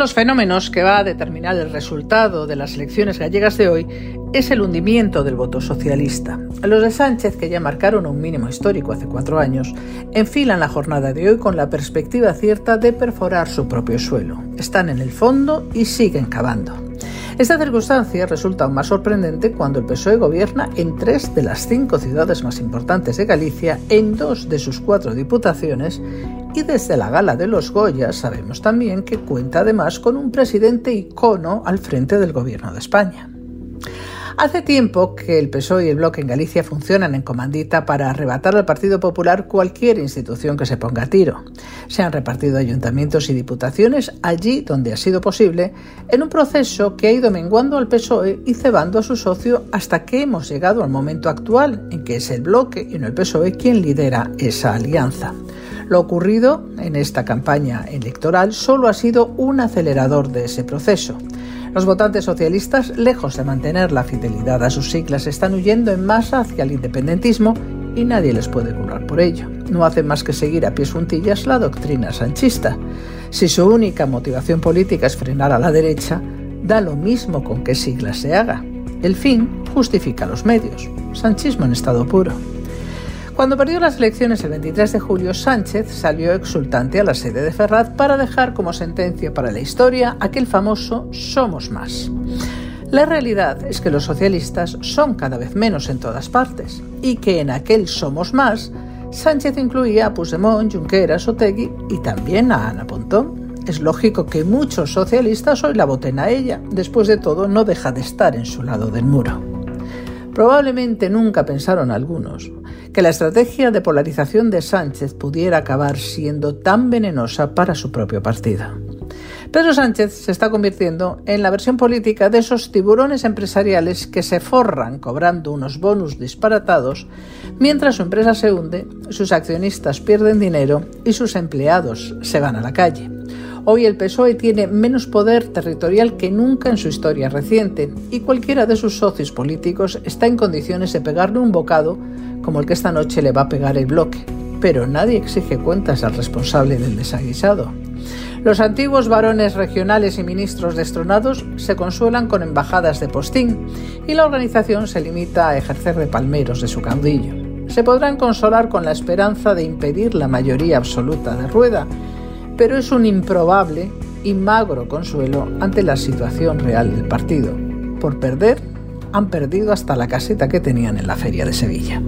los fenómenos que va a determinar el resultado de las elecciones gallegas de hoy es el hundimiento del voto socialista. Los de Sánchez, que ya marcaron un mínimo histórico hace cuatro años, enfilan la jornada de hoy con la perspectiva cierta de perforar su propio suelo. Están en el fondo y siguen cavando. Esta circunstancia resulta aún más sorprendente cuando el PSOE gobierna en tres de las cinco ciudades más importantes de Galicia, en dos de sus cuatro diputaciones y desde la gala de los Goya sabemos también que cuenta además con un presidente icono al frente del gobierno de España. Hace tiempo que el PSOE y el Bloque en Galicia funcionan en comandita para arrebatar al Partido Popular cualquier institución que se ponga a tiro. Se han repartido ayuntamientos y diputaciones allí donde ha sido posible, en un proceso que ha ido menguando al PSOE y cebando a su socio hasta que hemos llegado al momento actual, en que es el Bloque y no el PSOE quien lidera esa alianza. Lo ocurrido en esta campaña electoral solo ha sido un acelerador de ese proceso. Los votantes socialistas, lejos de mantener la fidelidad a sus siglas, están huyendo en masa hacia el independentismo y nadie les puede culpar por ello. No hacen más que seguir a pies juntillas la doctrina sanchista. Si su única motivación política es frenar a la derecha, da lo mismo con qué siglas se haga. El fin justifica los medios. Sanchismo en estado puro. Cuando perdió las elecciones el 23 de julio, Sánchez salió exultante a la sede de Ferraz para dejar como sentencia para la historia aquel famoso Somos más. La realidad es que los socialistas son cada vez menos en todas partes y que en aquel Somos más Sánchez incluía a Puigdemont, Junqueras, Otegui y también a Ana Pontón. Es lógico que muchos socialistas hoy la voten a ella. Después de todo, no deja de estar en su lado del muro. Probablemente nunca pensaron algunos que la estrategia de polarización de Sánchez pudiera acabar siendo tan venenosa para su propio partido. Pedro Sánchez se está convirtiendo en la versión política de esos tiburones empresariales que se forran cobrando unos bonus disparatados mientras su empresa se hunde, sus accionistas pierden dinero y sus empleados se van a la calle. Hoy el PSOE tiene menos poder territorial que nunca en su historia reciente y cualquiera de sus socios políticos está en condiciones de pegarle un bocado como el que esta noche le va a pegar el bloque. Pero nadie exige cuentas al responsable del desaguisado. Los antiguos varones regionales y ministros destronados se consuelan con embajadas de postín y la organización se limita a ejercer de palmeros de su caudillo. Se podrán consolar con la esperanza de impedir la mayoría absoluta de rueda pero es un improbable y magro consuelo ante la situación real del partido. Por perder, han perdido hasta la caseta que tenían en la feria de Sevilla.